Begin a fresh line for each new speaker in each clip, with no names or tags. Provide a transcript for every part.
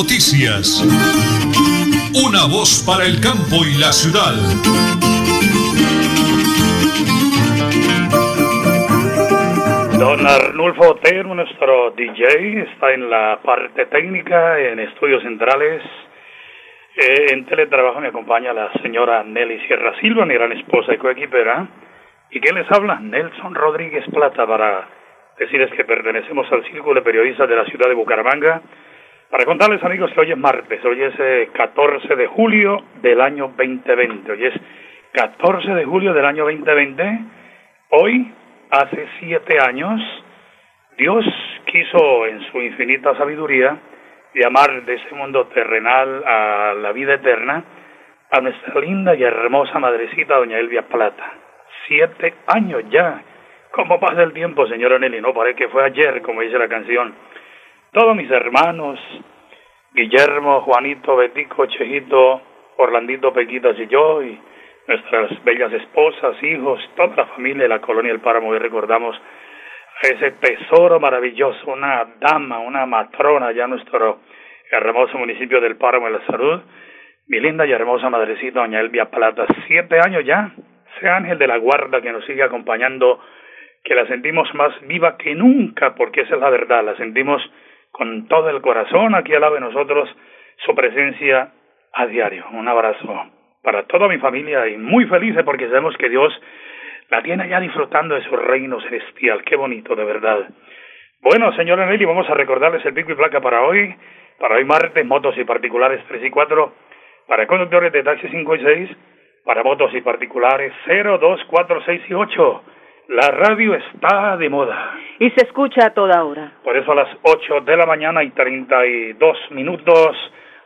Noticias. Una voz para el campo y la ciudad.
Don Arnulfo Otero, nuestro DJ, está en la parte técnica, en estudios centrales. Eh, en teletrabajo me acompaña la señora Nelly Sierra Silva, mi gran esposa y coequipera. ¿Y quién les habla? Nelson Rodríguez Plata, para decirles que pertenecemos al Círculo de Periodistas de la ciudad de Bucaramanga. Para contarles, amigos, que hoy es martes, hoy es 14 eh, de julio del año 2020. Hoy es 14 de julio del año 2020. Hoy hace siete años, Dios quiso en su infinita sabiduría llamar de ese mundo terrenal a la vida eterna a nuestra linda y hermosa madrecita doña Elvia Plata. Siete años ya. ¿Cómo pasa el tiempo, señora Nelly? No parece que fue ayer, como dice la canción. Todos mis hermanos, Guillermo, Juanito, Betico, Chejito, Orlandito, Pequitas y yo, y nuestras bellas esposas, hijos, toda la familia de la colonia del Páramo. y recordamos ese tesoro maravilloso, una dama, una matrona ya nuestro hermoso municipio del Páramo de la Salud. Mi linda y hermosa madrecita, doña Elvia Plata, siete años ya, ese ángel de la guarda que nos sigue acompañando, que la sentimos más viva que nunca, porque esa es la verdad, la sentimos con todo el corazón aquí al lado de nosotros, su presencia a diario. Un abrazo para toda mi familia y muy felices porque sabemos que Dios la tiene ya disfrutando de su reino celestial. Qué bonito, de verdad. Bueno, señora Nelly, vamos a recordarles el pico y placa para hoy. Para hoy martes, motos y particulares 3 y 4. Para conductores de taxi 5 y 6. Para motos y particulares 0, 2, 4, 6 y 8. La radio está de moda.
Y se escucha a toda hora.
Por eso a las 8 de la mañana y 32 minutos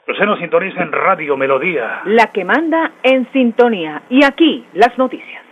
Usted nos sintoniza en Radio Melodía.
La que manda en sintonía. Y aquí las noticias.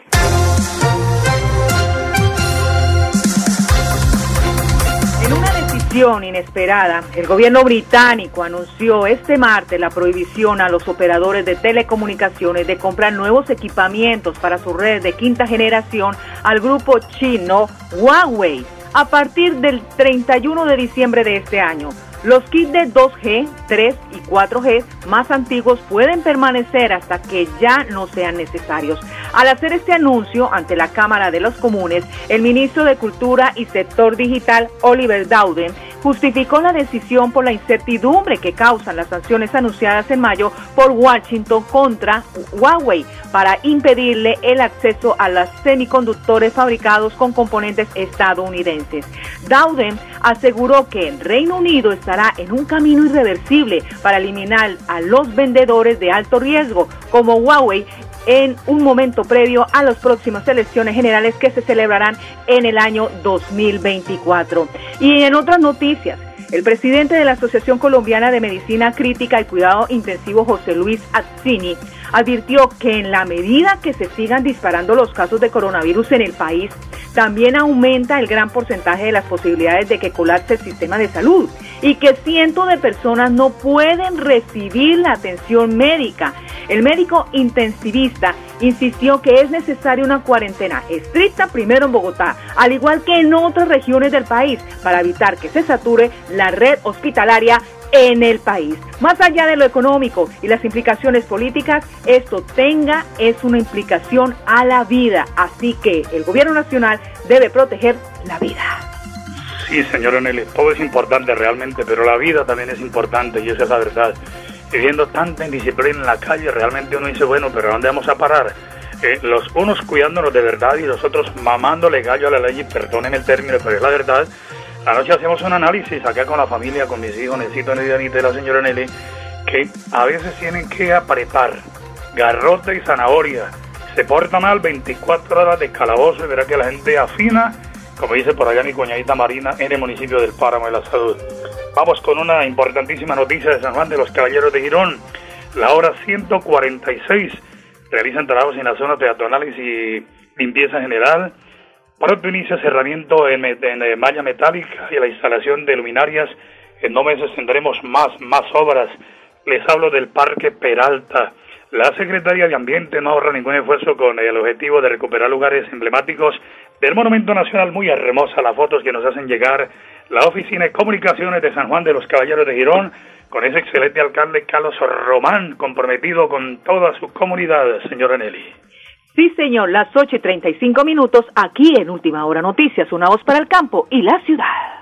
Inesperada, el gobierno británico anunció este martes la prohibición a los operadores de telecomunicaciones de comprar nuevos equipamientos para su red de quinta generación al grupo chino Huawei a partir del 31 de diciembre de este año. Los kits de 2G, 3 y 4G más antiguos pueden permanecer hasta que ya no sean necesarios. Al hacer este anuncio ante la Cámara de los Comunes, el ministro de Cultura y Sector Digital, Oliver Dowden, justificó la decisión por la incertidumbre que causan las sanciones anunciadas en mayo por Washington contra Huawei para impedirle el acceso a los semiconductores fabricados con componentes estadounidenses. Dowden aseguró que el Reino Unido estará en un camino irreversible para eliminar a los vendedores de alto riesgo como Huawei en un momento previo a las próximas elecciones generales que se celebrarán en el año 2024. Y en otras noticias, el presidente de la Asociación Colombiana de Medicina Crítica y Cuidado Intensivo, José Luis Azzini, advirtió que en la medida que se sigan disparando los casos de coronavirus en el país, también aumenta el gran porcentaje de las posibilidades de que colapse el sistema de salud y que cientos de personas no pueden recibir la atención médica. El médico intensivista insistió que es necesaria una cuarentena estricta primero en Bogotá, al igual que en otras regiones del país, para evitar que se sature la red hospitalaria en el país. Más allá de lo económico y las implicaciones políticas, esto tenga es una implicación a la vida. Así que el gobierno nacional debe proteger la vida.
Sí, señor Nelly, todo es importante realmente, pero la vida también es importante y esa es la verdad. Viviendo tanta indisciplina en la calle, realmente uno dice, bueno, pero ¿dónde vamos a parar? Eh, los unos cuidándonos de verdad y los otros mamándole gallo a la ley, y perdónenme el término, pero es la verdad, Anoche hacemos un análisis acá con la familia, con mis hijos, necesito Nelly y la señora Nelly, que a veces tienen que apretar garrote y zanahoria. Se porta mal 24 horas de calabozo y verá que la gente afina, como dice por allá mi coñadita Marina, en el municipio del Páramo de la Salud. Vamos con una importantísima noticia de San Juan de los Caballeros de Girón. La hora 146 realizan trabajos en las zonas peatonales y limpieza general Pronto inicia cerramiento en, en, malla metálica y la instalación de luminarias. En dos meses tendremos más, más obras. Les hablo del Parque Peralta. La Secretaría de Ambiente no ahorra ningún esfuerzo con el objetivo de recuperar lugares emblemáticos del Monumento Nacional. Muy hermosa las fotos que nos hacen llegar la Oficina de Comunicaciones de San Juan de los Caballeros de Girón con ese excelente alcalde Carlos Román, comprometido con todas sus comunidades, señora Nelly.
Sí, señor, las 8 y 35 minutos aquí en Última Hora Noticias, una voz para el campo y la ciudad.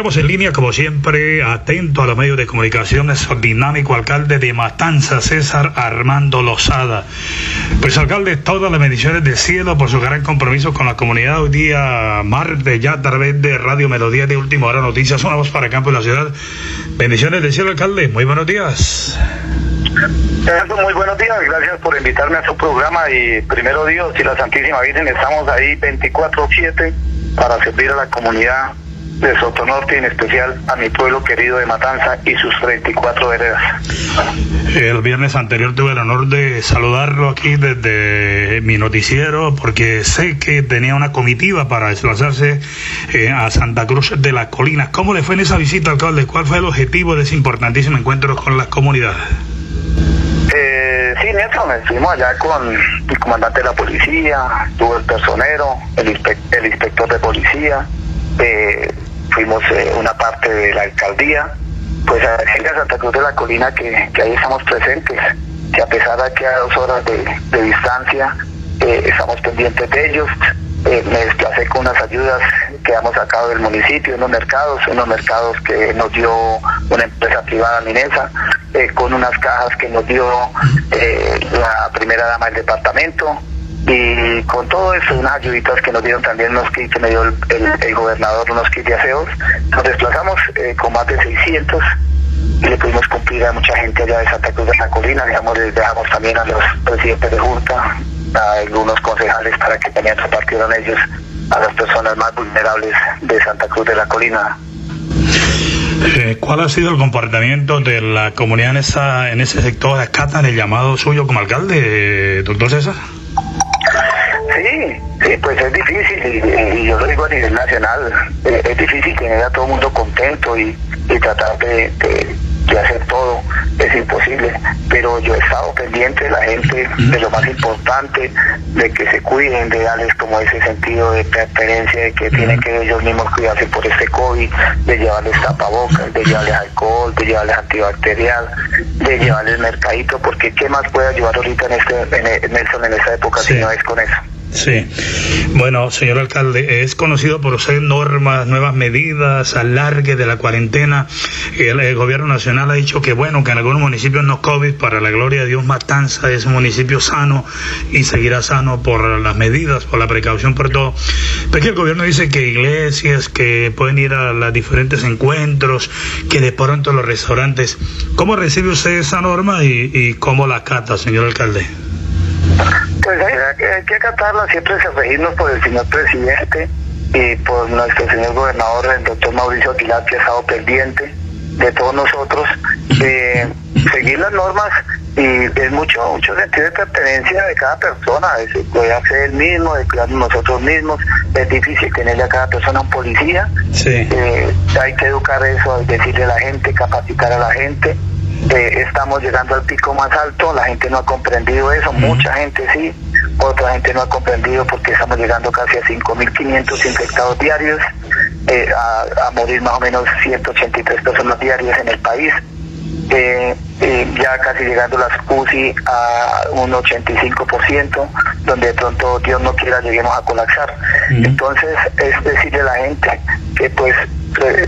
Tenemos en línea, como siempre, atento a los medios de comunicación, es el dinámico alcalde de Matanza, César Armando Lozada. Pues, alcalde, todas las bendiciones del cielo por su gran compromiso con la comunidad. Hoy día, martes, ya a través de Radio Melodía de Última Hora Noticias, una voz para el campo de la ciudad. Bendiciones del cielo, alcalde. Muy buenos días.
Muy buenos días, gracias por invitarme a su programa y primero Dios y la Santísima Virgen estamos ahí 24/7 para servir a la comunidad de Sotonorte, en especial a mi pueblo querido de Matanza y sus 34 veredas.
El viernes anterior tuve el honor de saludarlo aquí desde mi noticiero porque sé que tenía una comitiva para desplazarse eh, a Santa Cruz de las Colinas. ¿Cómo le fue en esa visita, alcalde? ¿Cuál fue el objetivo de ese importantísimo encuentro con las comunidades?
Eh, sí, Nelson, estuvimos allá con el comandante de la policía, tuvo el personero, el, el inspector de policía, eh, fuimos eh, una parte de la alcaldía, pues a decirle a Santa Cruz de la Colina que, ahí estamos presentes, que a pesar de que a dos horas de, de distancia eh, estamos pendientes de ellos. Eh, me desplacé con unas ayudas que hemos sacado del municipio, unos mercados, unos mercados que nos dio una empresa privada minesa, con unas cajas que nos dio la primera dama del departamento, y con todo eso, unas ayuditas que nos dieron también unos kits que me dio el, gobernador, unos kits de aseos, nos desplazamos eh, con más de 600 y le pudimos cumplir a mucha gente allá de Santa Cruz de la Colina, digamos, les dejamos también a los presidentes de Junta, a algunos concejales para que también repartieran ellos a las personas más vulnerables de Santa Cruz de la Colina.
Eh, ¿Cuál ha sido el comportamiento de la comunidad en, esa, en ese sector? ¿Acatan el llamado suyo como alcalde, doctor César?
Sí, sí, pues es difícil, y, yo lo digo a nivel nacional, eh, es difícil tener a todo el mundo contento y, tratar de, hacer todo, es imposible, pero yo he estado pendiente de la gente, de lo más importante, de que se cuiden, de darles como ese sentido de pertenencia, de que tienen que ellos mismos cuidarse por este COVID, de llevarles tapabocas, de llevarles alcohol, de llevarles antibacterial, de llevarles mercadito, porque ¿qué más puede ayudar ahorita en, este, en, Nelson en esta época si no es con eso?
Sí. Bueno, señor alcalde, es conocido por ser normas, nuevas medidas, alargue de la cuarentena. El, gobierno nacional ha dicho que, bueno, que en algunos municipios no COVID, para la gloria de Dios, Matanza es un municipio sano y seguirá sano por las medidas, por la precaución, por todo. Pero que el gobierno dice que iglesias, que pueden ir a los diferentes encuentros, que de pronto los restaurantes. ¿Cómo recibe usted esa norma y, y cómo la cata, señor alcalde?
Pues hay, que acatarla, siempre se regirnos por el señor presidente y por nuestro señor gobernador, el doctor Mauricio Aguilar, que ha estado pendiente de todos nosotros, de seguir las normas y es mucho, mucho sentido de pertenencia de cada persona, se puede hacer el mismo, de cuidarnos nosotros mismos, es difícil tenerle a cada persona un policía, eh, hay que educar eso, decirle a la gente, capacitar a la gente, estamos llegando al pico más alto, la gente no ha comprendido eso, mucha gente sí, otra gente no ha comprendido porque estamos llegando casi a 5.500 infectados diarios, eh, a, a morir más o menos 183 personas diarias en el país. Eh, eh, ya casi llegando las UCI a un 85%, donde de pronto Dios no quiera lleguemos a colapsar. Entonces es decirle a la gente que pues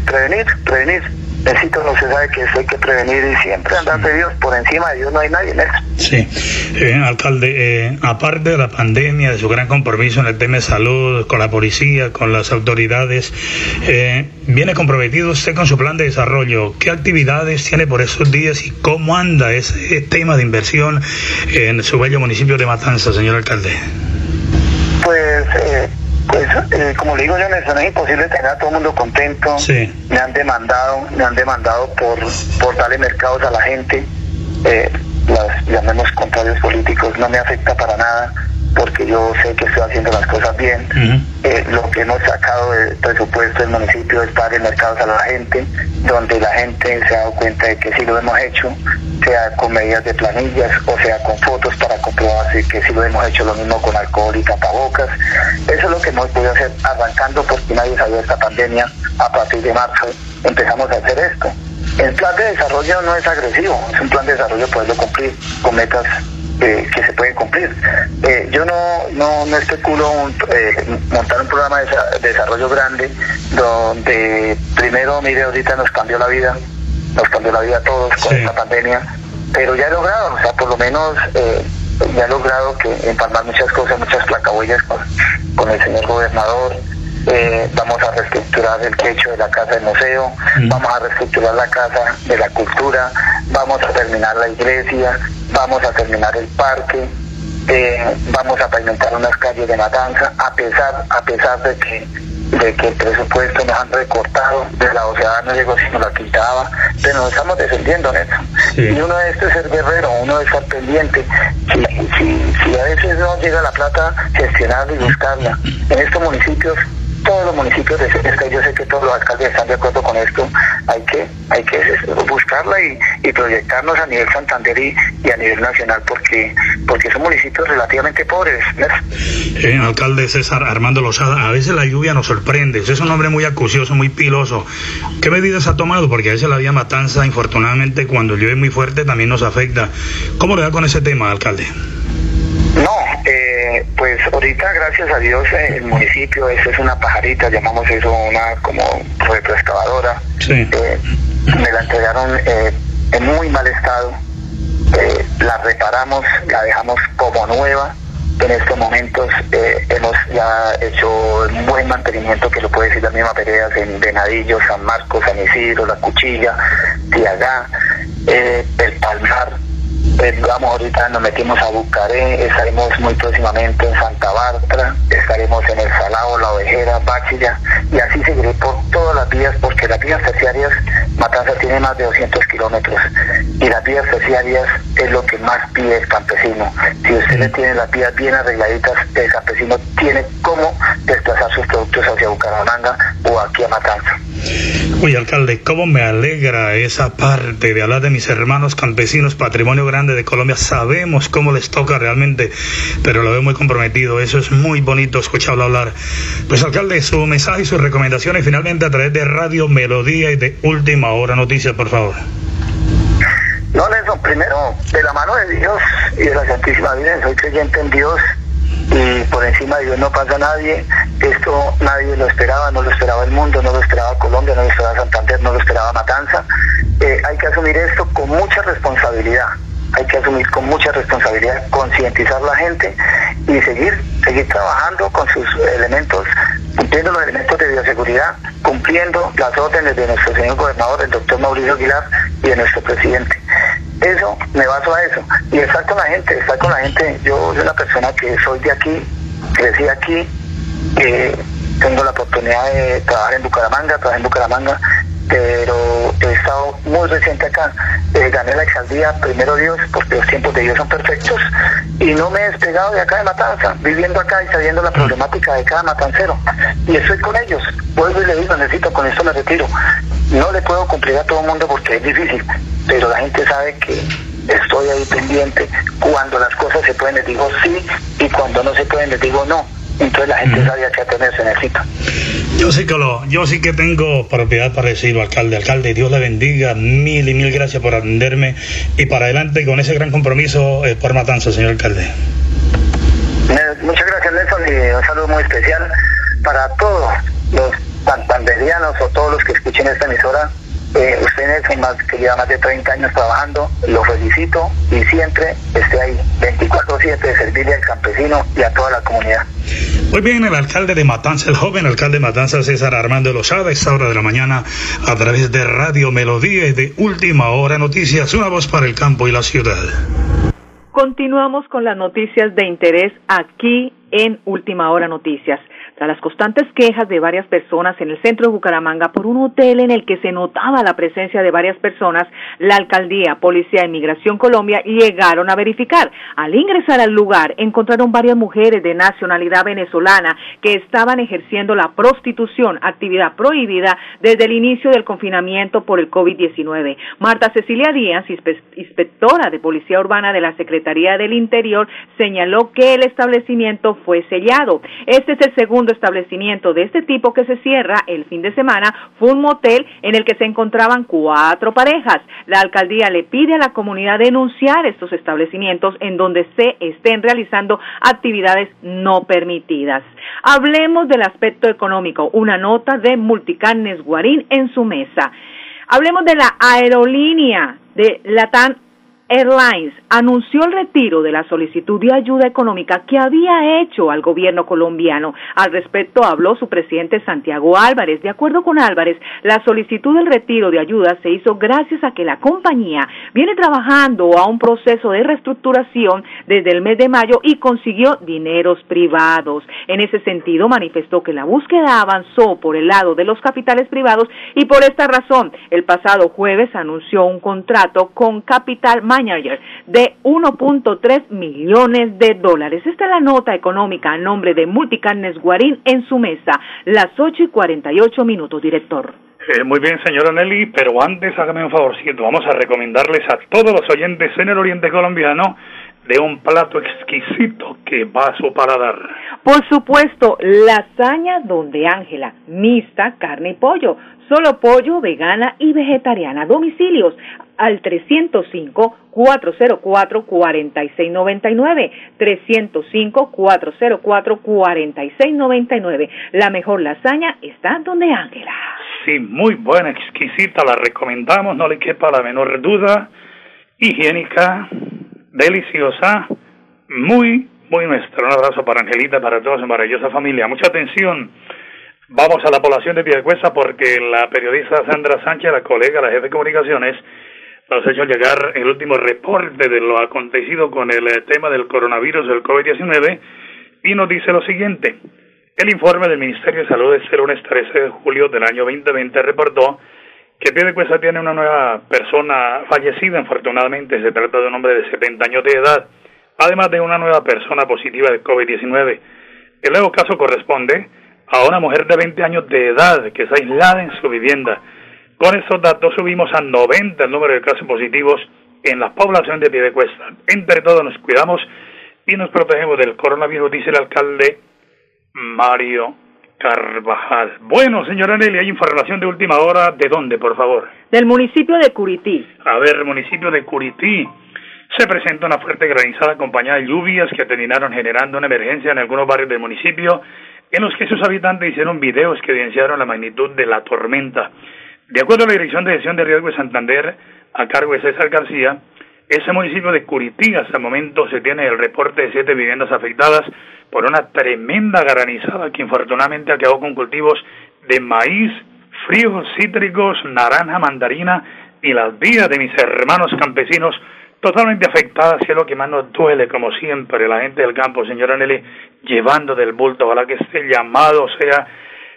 prevenir, prevenir, necesito, no se sabe que eso hay que prevenir y siempre andar de Dios, por encima de Dios no hay nadie en eso.
Sí, eh, alcalde, eh, aparte de la pandemia, de su gran compromiso en el tema de salud, con la policía, con las autoridades, eh, viene comprometido usted con su plan de desarrollo. ¿Qué actividades tiene por esos días y cómo anda ese tema de inversión en su bello municipio de Matanza, señor alcalde?
Pues eh, pues eh, como le digo yo, Nelson, es imposible tener a todo el mundo contento. Me han demandado, me han demandado por, por darle mercados a la gente. Eh, los llamemos contrarios políticos, no me afecta para nada porque yo sé que estoy haciendo las cosas bien. Eh, lo que hemos sacado del presupuesto del municipio es darle mercados a la gente, donde la gente se ha dado cuenta de que sí lo hemos hecho, sea con medidas de planillas o sea con fotos para comprobar que sí lo hemos hecho lo mismo con alcohol y tapabocas. Eso es lo que hemos podido hacer arrancando porque nadie sabía esta pandemia. A partir de marzo empezamos a hacer esto. El plan de desarrollo no es agresivo, es un plan de desarrollo poderlo cumplir con metas eh, que se pueden cumplir. Eh, yo no, no, no especulo eh, montar un programa de desarrollo grande donde primero, mire, ahorita nos cambió la vida, nos cambió la vida a todos con esta pandemia, pero ya he logrado, o sea, por lo menos ya he logrado que empalmar muchas cosas, muchas placahuellas con, con el señor gobernador, eh, vamos a reestructurar el techo de la casa del museo, vamos a reestructurar la casa de la cultura, vamos a terminar la iglesia, vamos a terminar el parque, eh, vamos a pavimentar unas calles de Matanza, a pesar, a pesar de que de que el presupuesto nos han recortado, de la OCEA no llegó sino la quitaba, pero nos estamos defendiendo en eso. Y uno de estos es ser guerrero, uno de estar pendiente. Si, si, si a veces no llega la plata, gestionarla y buscarla. En estos municipios todos los municipios de Cesca, yo sé que todos los alcaldes están de acuerdo con esto, hay que, hay que buscarla y, proyectarnos a nivel Santander y, a nivel nacional porque, porque son municipios relativamente pobres.
Eh, alcalde César Armando Lozada, a veces la lluvia nos sorprende, es un hombre muy acucioso, muy piloso. ¿Qué medidas ha tomado? Porque a veces la vía matanza, infortunadamente, cuando llueve muy fuerte también nos afecta. ¿Cómo le da con ese tema, alcalde?
Eh, pues ahorita gracias a Dios el municipio, eso es una pajarita, llamamos eso una como retroexcavadora.
Sí.
Eh, me la entregaron eh, en muy mal estado, la reparamos, la dejamos como nueva. En estos momentos hemos ya hecho un buen mantenimiento, que lo puede decir la misma Peredas, en Venadillo, San Marcos, San Isidro, La Cuchilla, Tiagá, El Palmar, pues, vamos ahorita, nos metimos a Bucaré, estaremos muy próximamente en Santa Bárbara, estaremos en El Salado, La Ovejera, Bachilla, y así seguiré por todas las vías, porque las vías terciarias, Matanza tiene más de 200 kilómetros, y las vías terciarias es lo que más pide el campesino. Si usted le tiene las vías bien arregladitas, el campesino tiene cómo desplazar sus productos hacia Bucaramanga o aquí a Matanza.
Uy, alcalde, cómo me alegra esa parte de hablar de mis hermanos campesinos, patrimonio grande de Colombia. Sabemos cómo les toca realmente, pero lo veo muy comprometido. Eso es muy bonito escucharlo hablar. Pues, alcalde, su mensaje y sus recomendaciones finalmente a través de Radio Melodía y de Última Hora Noticias, por favor.
No, Nelson, primero, de la mano de Dios y de la Santísima Virgen, soy creyente en Dios y por encima de Dios no pasa nadie. Esto nadie lo esperaba, no lo esperaba el mundo, no lo esperaba Colombia, no lo esperaba Santander, no lo esperaba Matanza. Eh, hay que asumir esto con mucha responsabilidad. Hay que asumir con mucha responsabilidad, concientizar la gente y seguir, seguir trabajando con sus elementos, cumpliendo los elementos de bioseguridad, cumpliendo las órdenes de nuestro señor gobernador, el doctor Mauricio Aguilar, y de nuestro presidente eso, me baso a eso. Y estar con la gente, estar con la gente. Yo soy una persona que soy de aquí, crecí aquí, tengo la oportunidad de trabajar en Bucaramanga, trabajar en Bucaramanga, pero he estado muy reciente acá. Eh, gané la alcaldía, primero Dios, porque los tiempos de Dios son perfectos, y no me he despegado de acá de Matanza, viviendo acá y sabiendo la problemática de cada matancero. Y estoy con ellos. Vuelvo y le digo, necesito, con esto me retiro. No le puedo cumplir a todo el mundo porque es difícil, pero la gente sabe que estoy ahí pendiente. Cuando las cosas se pueden, les digo sí, y cuando no se pueden, les digo no entonces la gente sabe a qué atenerse necesita.
Yo sí que lo, yo sí que tengo propiedad para decirlo, alcalde. Alcalde, Dios le bendiga, mil y mil gracias por atenderme y para adelante con ese gran compromiso eh, por Matanza, señor alcalde.
Muchas gracias, Nelson, y un saludo muy especial para todos los santanderianos o todos los que escuchen esta emisora eh, usted más, que lleva más de 30 años trabajando, lo felicito y siempre esté ahí, 24-7 de servirle al campesino y a toda la comunidad.
Muy bien, el alcalde de Matanza, el joven alcalde de Matanza, César Armando Lozada, a esta hora de la mañana, a través de Radio Melodía y de Última Hora Noticias, una voz para el campo y la ciudad.
Continuamos con las noticias de interés aquí en Última Hora Noticias las constantes quejas de varias personas en el centro de Bucaramanga por un hotel en el que se notaba la presencia de varias personas, la alcaldía, Policía de Inmigración Colombia llegaron a verificar. Al ingresar al lugar, encontraron varias mujeres de nacionalidad venezolana que estaban ejerciendo la prostitución, actividad prohibida desde el inicio del confinamiento por el COVID-19. Marta Cecilia Díaz, inspectora de Policía Urbana de la Secretaría del Interior, señaló que el establecimiento fue sellado. Este es el segundo establecimiento de este tipo que se cierra el fin de semana fue un motel en el que se encontraban cuatro parejas. La alcaldía le pide a la comunidad denunciar estos establecimientos en donde se estén realizando actividades no permitidas. Hablemos del aspecto económico. Una nota de Multicarnes Guarín en su mesa. Hablemos de la aerolínea de Latam Airlines anunció el retiro de la solicitud de ayuda económica que había hecho al gobierno colombiano. Al respecto habló su presidente Santiago Álvarez. De acuerdo con Álvarez, la solicitud del retiro de ayuda se hizo gracias a que la compañía viene trabajando a un proceso de reestructuración desde el mes de mayo y consiguió dineros privados. En ese sentido, manifestó que la búsqueda avanzó por el lado de los capitales privados y por esta razón, el pasado jueves anunció un contrato con Capital de 1.3 millones de dólares. Esta es la nota económica a nombre de Multicarnes Guarín en su mesa, las 8 y 48 minutos, director.
Eh, muy bien, señora Nelly, pero antes hágame un favorcito. Vamos a recomendarles a todos los oyentes en el Oriente Colombiano de un plato exquisito que va a su.
Por supuesto, lasaña donde Ángela, mixta, carne y pollo, solo pollo, vegana y vegetariana. Domicilios al 305-404-4699. 305-404-4699. La mejor lasaña está donde Ángela.
Sí, muy buena, exquisita, la recomendamos, no le quepa la menor duda. Higiénica, deliciosa, muy, muy nuestra. Un abrazo para Angelita, para toda su maravillosa familia. Mucha atención. Vamos a la población de Piedecuesta porque la periodista Sandra Sánchez, la colega, la jefe de comunicaciones, nos ha hecho llegar el último reporte de lo acontecido con el eh, tema del coronavirus del COVID-19 y nos dice lo siguiente. El informe del Ministerio de Salud del lunes 13 de julio del año 2020 reportó que Piedecuesta tiene una nueva persona fallecida, afortunadamente se trata de un hombre de 70 años de edad, además de una nueva persona positiva de COVID-19. El nuevo caso corresponde a una mujer de 20 años de edad que está aislada en su vivienda. Con estos datos subimos a 90 el número de casos positivos en la población de Piedecuesta. Entre todos nos cuidamos y nos protegemos del coronavirus, dice el alcalde Mario Carvajal. Bueno, señora Nelly, hay información de última hora. ¿De dónde, por favor?
Del municipio de Curití.
A ver, municipio de Curití. Se presenta una fuerte granizada acompañada de lluvias que terminaron generando una emergencia en algunos barrios del municipio en los que sus habitantes hicieron videos que evidenciaron la magnitud de la tormenta. De acuerdo a la Dirección de Gestión de Riesgo de Santander, a cargo de César García, ese municipio de Curití hasta el momento se tiene el reporte de siete viviendas afectadas por una tremenda granizada que infortunadamente acabó con cultivos de maíz, fríos, cítricos, naranja, mandarina y las vidas de mis hermanos campesinos totalmente afectadas, y es lo que más nos duele, como siempre, la gente del campo, señora Nelly, llevando del bulto, ojalá que este llamado sea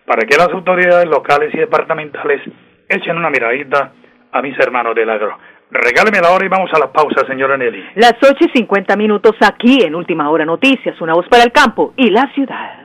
para que las autoridades locales y departamentales echen una miradita a mis hermanos del agro. Regáleme la hora y vamos a la pausa, señora Nelly.
Las 8 y 50 minutos aquí en Última Hora Noticias, una voz para el campo y la ciudad.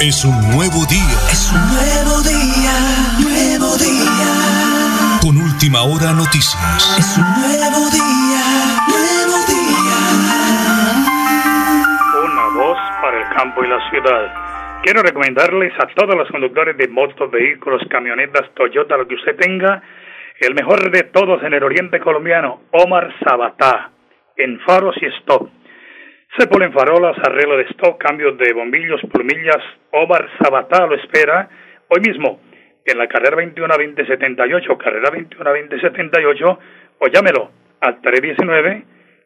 Es un nuevo día.
Es un nuevo día, nuevo día.
Con última hora noticias.
Es un nuevo día, nuevo día.
Una voz para el campo y la ciudad. Quiero recomendarles a todos los conductores de motos, vehículos, camionetas, Toyota, lo que usted tenga, el mejor de todos en el oriente colombiano, Omar Sabatá, en faros y stop. Se ponen farolas, arreglo de stock, cambios de bombillos, plumillas. Omar Sabatá lo espera hoy mismo en la carrera 21 a 2078, carrera 21 a 2078, o llámelo al 319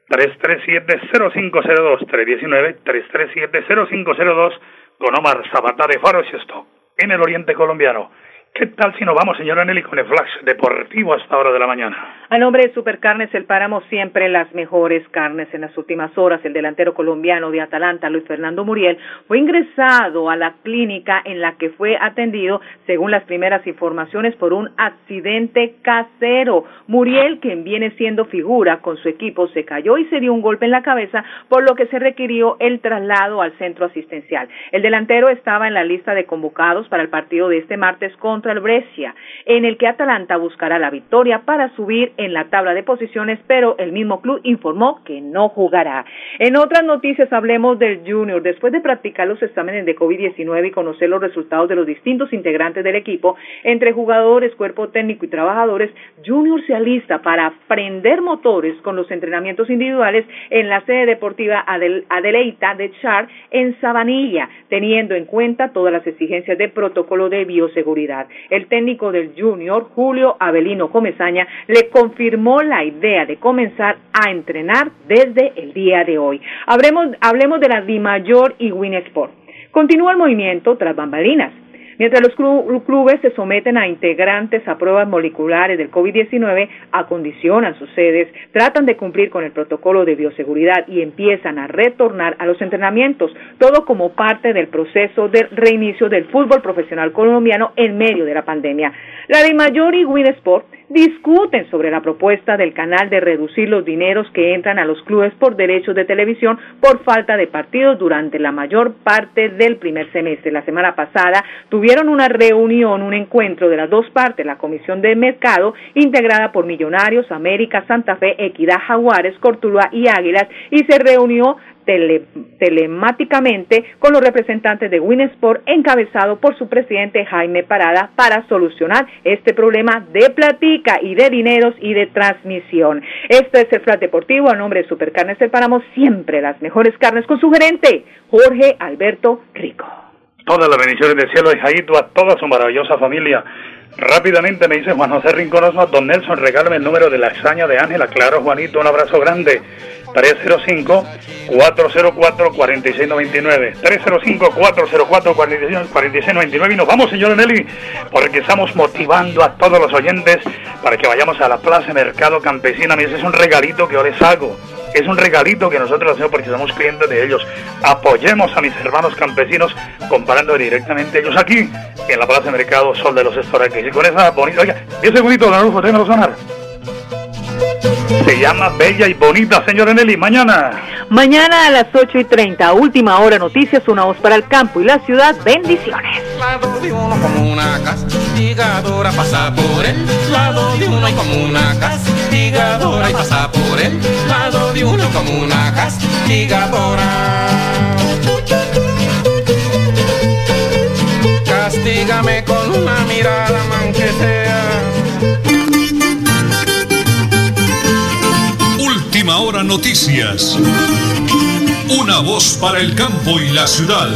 337 0502, 319 337 0502 con Omar Sabatá de Faros y Stock en el oriente colombiano. ¿Qué tal si nos vamos, señora Nelly, con el flash deportivo a esta hora de la mañana?
A nombre de Supercarnes El Páramo, siempre las mejores carnes en las últimas horas. El delantero colombiano de Atalanta, Luis Fernando Muriel, fue ingresado a la clínica en la que fue atendido, según las primeras informaciones, por un accidente casero. Muriel, quien viene siendo figura con su equipo, se cayó y se dio un golpe en la cabeza, por lo que se requirió el traslado al centro asistencial. El delantero estaba en la lista de convocados para el partido de este martes contra el Brescia, en el que Atalanta buscará la victoria para subir en la tabla de posiciones, pero el mismo club informó que no jugará. En otras noticias hablemos del Junior. Después de practicar los exámenes de COVID-19 y conocer los resultados de los distintos integrantes del equipo, entre jugadores, cuerpo técnico y trabajadores, Junior se alista para prender motores con los entrenamientos individuales en la sede deportiva Adel Adeleita de Char en Sabanilla, teniendo en cuenta todas las exigencias de protocolo de bioseguridad. El técnico del Junior, Julio Avelino Comezaña, le confirmó la idea de comenzar a entrenar desde el día de hoy. Hablemos, hablemos de la Dimayor y Winsport. Continúa el movimiento tras bambalinas. Mientras los clubes se someten a integrantes a pruebas moleculares del COVID-19, acondicionan sus sedes, tratan de cumplir con el protocolo de bioseguridad y empiezan a retornar a los entrenamientos, todo como parte del proceso de reinicio del fútbol profesional colombiano en medio de la pandemia. La de Mayor y Winsport discuten sobre la propuesta del canal de reducir los dineros que entran a los clubes por derechos de televisión por falta de partidos durante la mayor parte del primer semestre. La semana pasada tuvieron una reunión, un encuentro de las dos partes, la Comisión de Mercado, integrada por Millonarios, América, Santa Fe, Equidad, Jaguares, Cortuluá y Águilas, y se reunió tele, telemáticamente con los representantes de Winsport, encabezado por su presidente Jaime Parada, para solucionar este problema de platica y de dineros y de transmisión. Este es el Flat Deportivo a nombre de Supercarnes del Páramo, siempre las mejores carnes con su gerente, Jorge Alberto Rico.
Todas las bendiciones del cielo y Jaito a toda su maravillosa familia. Rápidamente me dice Juan José Rincón Osma, don Nelson, regálame el número de la extraña de Ángela. Claro, Juanito, un abrazo grande. 305-404-4699. 305-404-4699. Y nos vamos, señor Nelly, porque estamos motivando a todos los oyentes para que vayamos a la Plaza Mercado Campesina. Mira, ese es un regalito que yo les hago. Es un regalito que nosotros hacemos porque somos clientes de ellos. Apoyemos a mis hermanos campesinos comparando directamente ellos aquí en la Plaza Mercado Sol de los Estoraques. Y con esa bonita... Oiga, 10 segunditos, Don Adolfo, déjamelo sonar. Se llama Bella y Bonita, señora Nelly. Mañana.
Mañana a las 8 y 30, última hora noticias, una voz para el campo y la ciudad. Bendiciones.
Lado de uno como una castigadora pasa por el lado de uno y como una castigadora y pasa por el lado de uno como una castigadora. Castígame con una mirada, man que sea.
Última hora noticias. Una voz para el campo y la ciudad.